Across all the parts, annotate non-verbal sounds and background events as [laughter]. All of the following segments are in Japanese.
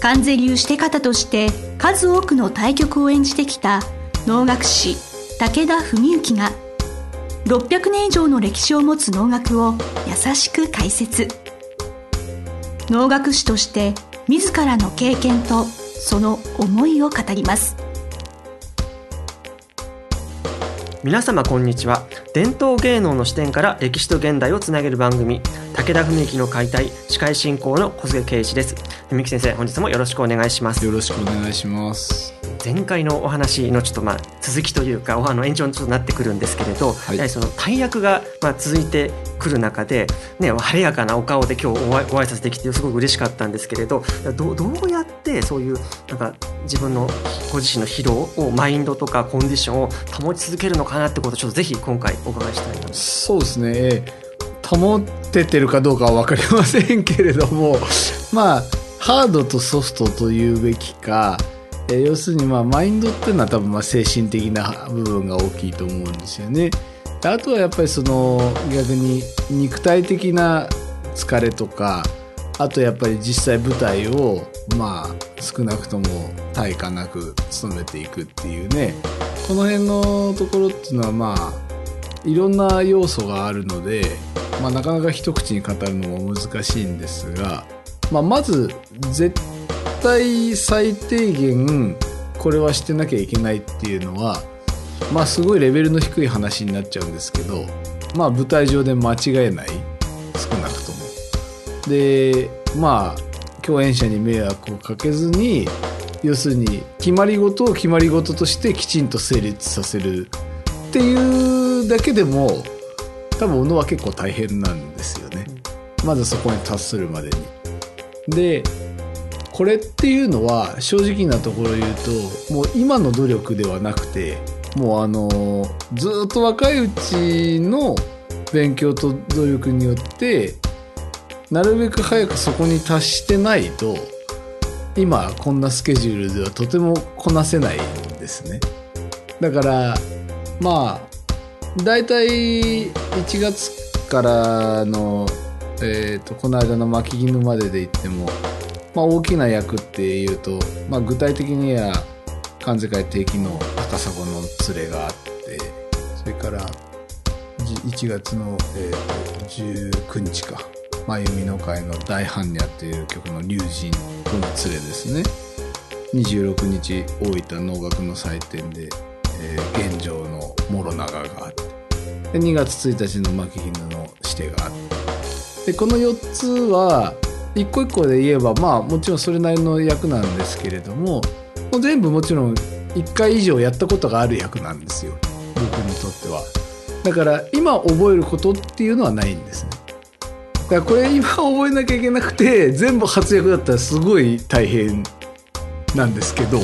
関税流して方として数多くの対局を演じてきた能楽師武田文幸が600年以上の歴史を持つ能楽を優しく解説。能楽師として自らの経験とその思いを語ります。皆様こんにちは。伝統芸能の視点から歴史と現代をつなげる番組武田文幸の解体司会進行の小菅圭一です。文幸先生本日もよろしくお願いします。よろしくお願いします。前回のお話のちょっとまあ続きというかおあの延長にちょっとなってくるんですけれど、はい、やはりその大役がまあ続いてくる中で、ね、晴れやかなお顔で今日お挨拶できてすごく嬉しかったんですけれどどどうやってそういうなんか自分のご自身の疲労をマインドとかコンディションを保ち続けるのかなってことをちょっとぜひ今回お伺いしたいなそうですね。保ててるかどうかは分かりませんけれどもまあハードとソフトというべきかえ要するにまあマインドっていうのは多分まあ精神的な部分が大きいと思うんですよね。あとはやっぱりその逆に肉体的な疲れとかあとやっぱり実際舞台をまあ少なくとも対価なく務めていくっていうねこの辺のところっていうのはまあいろんな要素があるので、まあ、なかなか一口に語るのも難しいんですが、まあ、まず絶対最低限これはしてなきゃいけないっていうのはまあすごいレベルの低い話になっちゃうんですけどまあ舞台上で間違えない少なくとも。でまあ共演者に迷惑をかけずに要するに決まり事を決まり事としてきちんと成立させるっていうだけでも多分小野は結構大変なんですよね。まずそこに達するまでに。でこれっていうのは正直なところ言うともう今の努力ではなくてもうあのずっと若いうちの勉強と努力によってなるべく早くそこに達してないと今こんなスケジュールではとてもこなせないんですね。だからまあだいたい1月からの、えーと、この間の巻き絹までで言ってもまあ、大きな役っていうと、まあ、具体的には関西会定期の赤砂の連れがあってそれから1月の、えー、と19日か「真由美の会の大般若」っていう曲の龍神との連れですね。26日大分能楽の祭典で、えー、現状の諸長があってで2月1日の牧姫の指定があってでこの4つは一個一個で言えばまあもちろんそれなりの役なんですけれどももう全部もちろん1回以上やったことがある役なんですよ。僕にとっては。だから今覚えることっていうのはないんですね。だからこれ今覚えなきゃいけなくて全部活躍だったらすごい大変なんですけど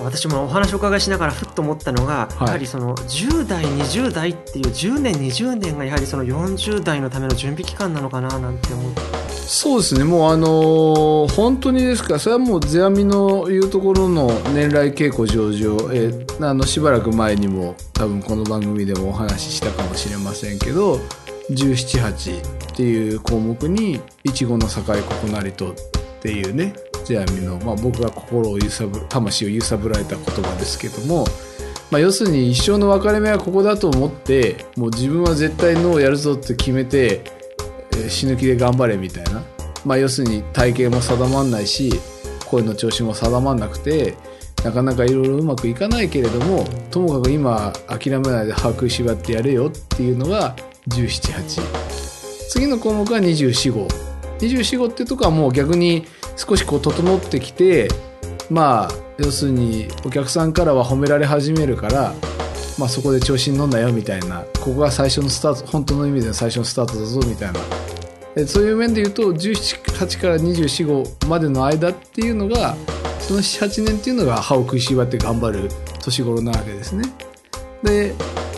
私もお話をお伺いしながらふっと思ったのが、はい、やはりその10代20代っていう10年20年がやはりその40代のための準備期間なのかななんて思って。そうですね。もうあのー、本当にですかそれはもう世阿弥の言うところの年来稽古上々、えー、あのしばらく前にも多分この番組でもお話ししたかもしれませんけど178っていう項目に「いちごの境ここなりと」っていうね淵亜の、まあ、僕が心を揺さぶ魂を揺さぶられた言葉ですけども、まあ、要するに一生の分かれ目はここだと思ってもう自分は絶対脳をやるぞって決めて、死ぬ気で頑張れみたいな、まあ、要するに体型も定まんないし声の調子も定まんなくてなかなかいろいろうまくいかないけれどもともかく今諦めないで把握しばってやれよっていうのが1718次の項目は245。2425っていうとこはもう逆に少しこう整ってきてまあ要するにお客さんからは褒められ始めるから、まあ、そこで調子に乗んなよみたいなここが最初のスタート本当の意味での最初のスタートだぞみたいなそういう面で言うと178から245までの間っていうのがその78年っていうのが歯を食いしばって頑張る年頃なわけですね。で、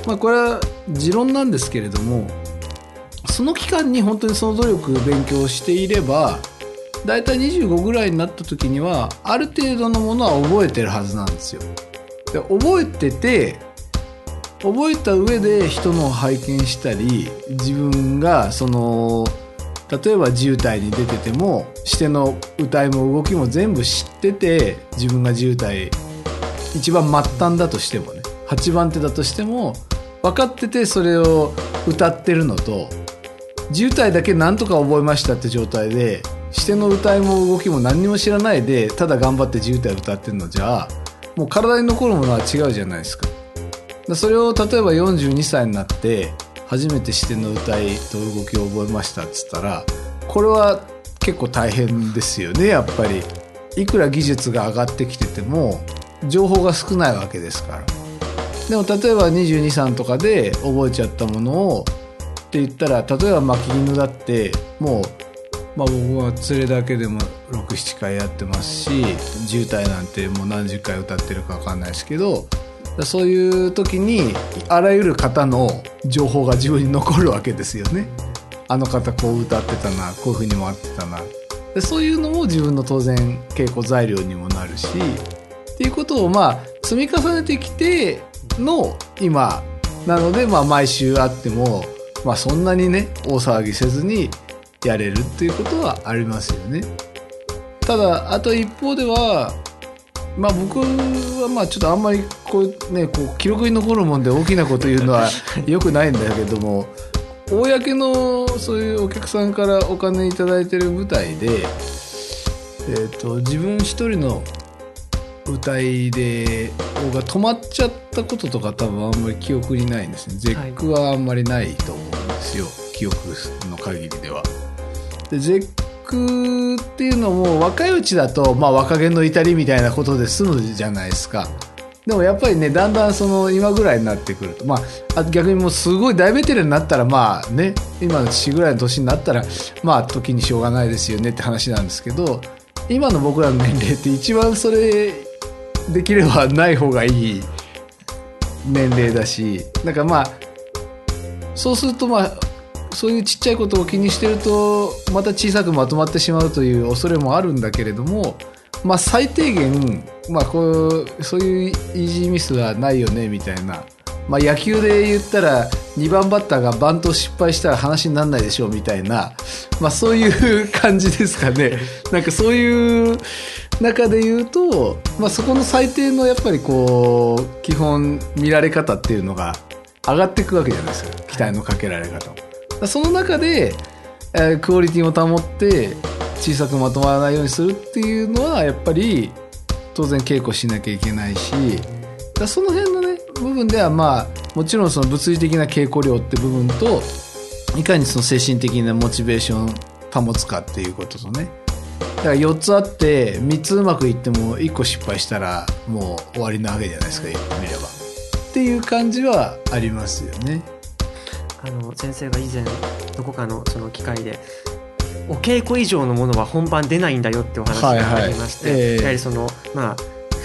まあ、これは持論なんですけれどもその期間に本当にその努力勉強していれば大体25ぐらいになった時にはある程度のものは覚えてるはずなんですよ。で覚えてて覚えた上で人のを拝見したり自分がその例えば渋滞に出ててもしての歌いも動きも全部知ってて自分が渋滞一番末端だとしてもね8番手だとしても分かっててそれを歌ってるのと渋滞だけなんとか覚えましたって状態でしての歌いも動きも何にも知らないでただ頑張って渋滞歌ってるのじゃもう体に残るものは違うじゃないですか。それを例えば42歳になって初めて視点の歌いと動きを覚えましたっつったらこれは結構大変ですよねやっぱりいくら技術が上がってきてても情報が少ないわけですからでも例えば22歳とかで覚えちゃったものをって言ったら例えば巻き犬だってもう、まあ、僕は連れだけでも67回やってますし渋滞なんてもう何十回歌ってるか分かんないですけどそういう時にあらゆる方の情報が自分に残るわけですよね。あの方こう歌ってたなこういうふうに回ってたなでそういうのも自分の当然稽古材料にもなるしっていうことをまあ積み重ねてきての今なのでまあ毎週あっても、まあ、そんなにね大騒ぎせずにやれるっていうことはありますよね。ただあと一方ではまあ僕はまあちょっとあんまりこうねこう記録に残るもんで大きなこと言うのは [laughs] よくないんだけども公のそういうお客さんからお金頂いてる舞台で、えーと、自分一人の歌いでが止まっちゃったこととか多分あんまり記憶にないんですね絶句はあんまりないと思うんですよ、はい、記憶の限りでは。で絶句っていうのも若いうちだと、まあ、若気の至りみたいなことで済むじゃないですか。でもやっぱりねだんだんその今ぐらいになってくるとまあ逆にもうすごい大ベテランになったらまあね今の父ぐらいの年になったらまあ時にしょうがないですよねって話なんですけど今の僕らの年齢って一番それできればない方がいい年齢だしなんかまあそうするとまあそういうちっちゃいことを気にしてるとまた小さくまとまってしまうという恐れもあるんだけれども、まあ、最低限、まあ、こうそういうイージーミスはないよねみたいな、まあ、野球で言ったら2番バッターがバント失敗したら話にならないでしょうみたいな、まあ、そういう感じですかね。なんかそういう中で言うと、まあ、そこの最低のやっぱりこう基本見られ方っていうのが上がっていくわけじゃないですか期待のかけられ方も。その中で、えー、クオリティを保って小さくまとまらないようにするっていうのはやっぱり当然稽古しなきゃいけないしだその辺のね部分ではまあもちろんその物理的な稽古量って部分といかにその精神的なモチベーション保つかっていうこととねだから4つあって3つうまくいっても1個失敗したらもう終わりなわけじゃないですか言ってみればっていう感じはありますよね。あの先生が以前どこかのその機会でお稽古以上のものは本番出ないんだよってお話がありまして、はいはいえー、やはりそのまあ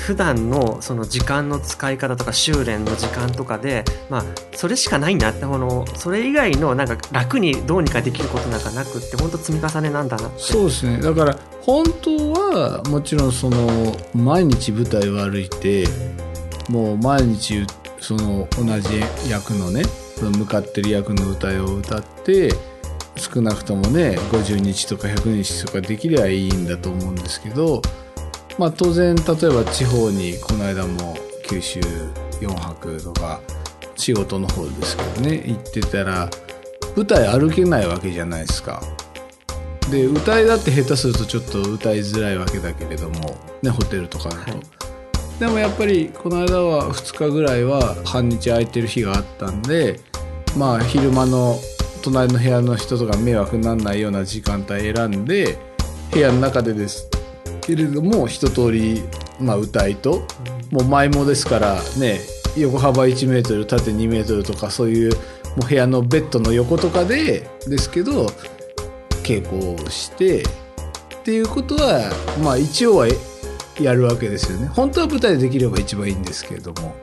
普段のその時間の使い方とか修練の時間とかで、まあ、それしかないんだってこのそれ以外のなんか楽にどうにかできることなんかなくって本当積み重ねなんだなそうですね。だから本当はもちろんその毎日舞台を歩いてもう毎日その同じ役のね向かってる役の歌を歌って少なくともね50日とか100日とかできりゃいいんだと思うんですけどまあ当然例えば地方にこの間も九州4泊とか仕事の方ですけどね行ってたら舞台歩けないわけじゃないですか。で歌いだって下手するとちょっと歌いづらいわけだけれどもねホテルとかだと。はいでもやっぱりこの間は2日ぐらいは半日空いてる日があったんでまあ昼間の隣の部屋の人とか迷惑にならないような時間帯選んで部屋の中でですけれども一通りまあ歌いともう前もですからね横幅1メートル縦2メートルとかそういうもう部屋のベッドの横とかでですけど稽古をしてっていうことはまあ一応はやるわけですよね。本当は舞台でできれば一番いいんですけれども。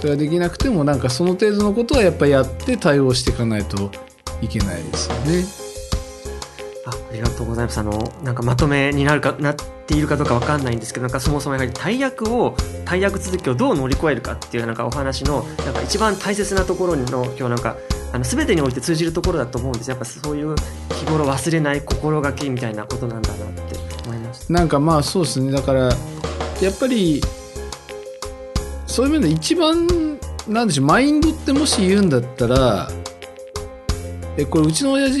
それはできなくてもなんかその程度のことはやっぱやって対応していかないといけないですよね。あありがとうございます。あのなんかまとめになるかなっているかどうかわかんないんですけどなんかそもそもやはり大役を大役続きをどう乗り越えるかっていうなんかお話のなんか一番大切なところの今日なんかあの全てにおいて通じるところだと思うんです。やっぱそういう日頃忘れない心がけみたいなことなんだなって思いました。なんかまあそうですね。だからやっぱりそういう面で一番なんでしょうマインドってもし言うんだったらえこれうちの親父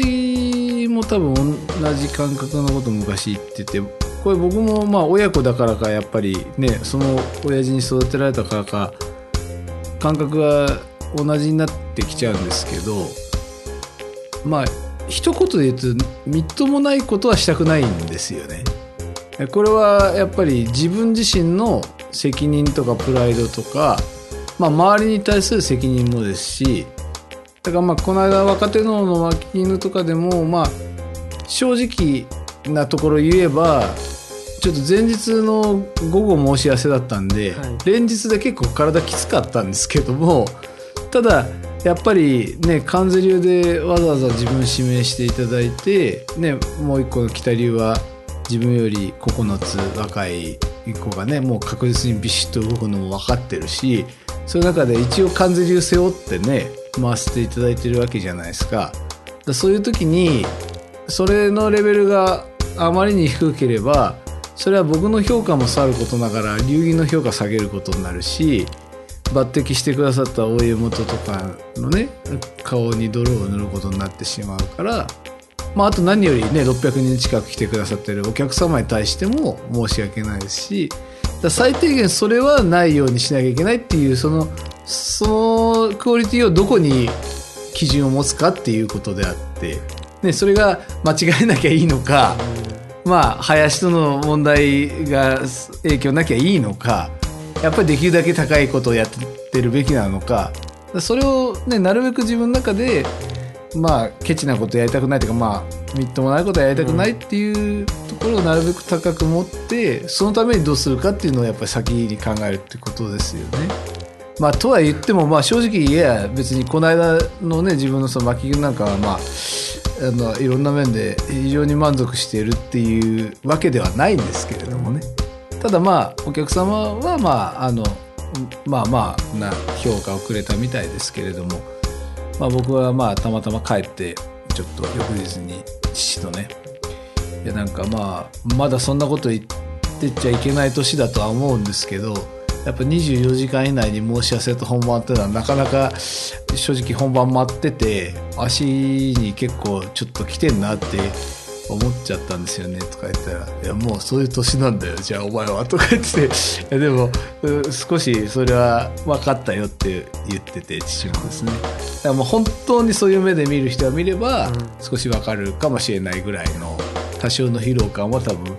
も多分同じ感覚のこと昔言っててこれ僕もまあ親子だからかやっぱりねその親父に育てられたからか感覚が同じになってきちゃうんですけどまあ一言で言うとみっともないことはしたくないんですよね。これはやっぱり自分自身の責任とかプライドとか、まあ、周りに対する責任もですしだからまあこの間若手のの脇犬とかでもまあ正直なところ言えばちょっと前日の午後申し合わせだったんで、はい、連日で結構体きつかったんですけどもただやっぱりね関税流でわざわざ自分指名していただいて、ね、もう一個の北流は自分より9つ若い子がねもう確実にビシッと動くのも分かってるしそういう中で一応関税流背負ってね回していただいてるわけじゃないですか。だそういう時にそれのレベルがあまりに低ければそれは僕の評価もさることながら流儀の評価下げることになるし抜擢してくださった大江元とかのね顔に泥を塗ることになってしまうから、まあ、あと何よりね600人近く来てくださってるお客様に対しても申し訳ないですし最低限それはないようにしなきゃいけないっていうそのそのクオリティをどこに基準を持つかっていうことであって、ね、それが間違えなきゃいいのか、まあ林との問題が影響なきゃいいのかやっぱりできるだけ高いことをやってるべきなのかそれを、ね、なるべく自分の中でまあケチなことやりたくないというかまあみっともないことやりたくないっていうところをなるべく高く持ってそのためにどうするかっていうのをやっぱり先に考えるってことですよね。まあ、とは言っても、まあ、正直言え別にこの間のね自分のその巻きなんかはまああのいろんな面で非常に満足しているっていうわけではないんですけれどもね。ただまあお客様はまああのまあまあな評価をくれたみたいですけれども、まあ、僕はまあたまたま帰ってちょっと翌日に父とねいやなんかまあまだそんなこと言ってちゃいけない年だとは思うんですけどやっぱ24時間以内に申し合わせと本番っていうのはなかなか正直本番待ってて足に結構ちょっと来てんなって思っちゃったんですよねとか言ったら「いやもうそういう年なんだよじゃあお前は」とか言ってて。でも少しそれは分かったよって言ってて父もですね。だからもう本当にそういう目で見る人は見れば少し分かるかもしれないぐらいの多少の疲労感は多分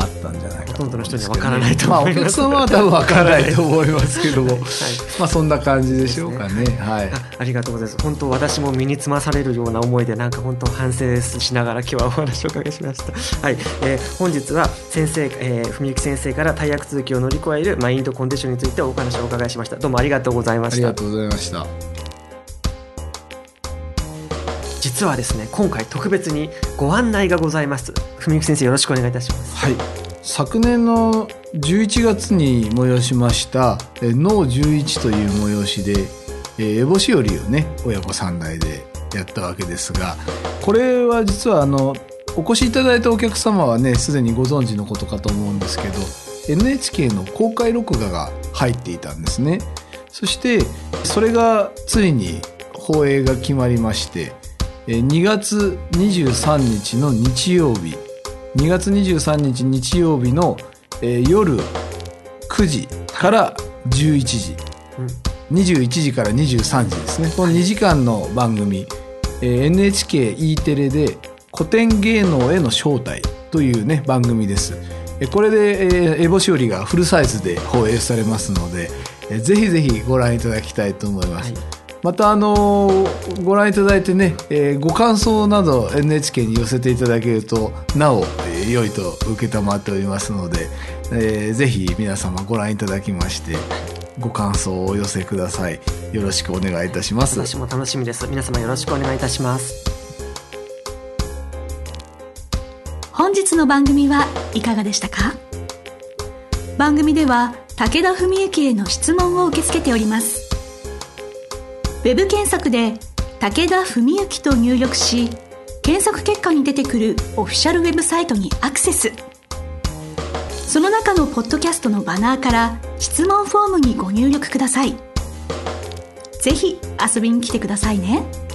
あったんじゃないかと、ね、ほとんどの人には分からないと思います、まあ、お客様は多分分からないと思いますけど。も、はい、まあそんな感じでしょうかね、ね、はい。あありがとうございます。本当私も身につまされるような思いでなんか本当反省しながら今日はお話をお伺いしました。はい、えー、本日は先生、えー、文幸先生から大役続きを乗り越えるマインドコンディションについてお話をお伺いしました。どうもありがとうございました。ありがとうございました実はですね今回特別にご案内がございます。文幸先生よろしくお願いいたします。はい。昨年の11月に催しました「脳11」という催しで烏帽子よりをね親子3代でやったわけですがこれは実はあのお越しいただいたお客様はねすでにご存知のことかと思うんですけど NHK の公開録画が入っていたんですね。そしてそれがついに放映が決まりまして2月23日の日曜日。2月23日日曜日の、えー、夜9時から11時、うん、21時から23時ですね。この2時間の番組、えー、NHKE テレで「古典芸能への招待」というね番組です。これで、えー、エボしおりがフルサイズで放映されますので、えー、ぜひぜひご覧いただきたいと思います、はいまたあのご覧いただいてね、えー、ご感想など NHK に寄せていただけるとなお、えー、良いと承っておりますので、えー、ぜひ皆様ご覧いただきましてご感想をお寄せください。よろしくお願いいたします。私も楽しみです。皆様よろしくお願いいたします。本日の番組はいかがでしたか？番組では武田文幸への質問を受け付けておりますウェブ検索で武田文幸と入力し検索結果に出てくるオフィシャルウェブサイトにアクセスその中のポッドキャストのバナーから質問フォームにご入力くださいぜひ遊びに来てくださいね。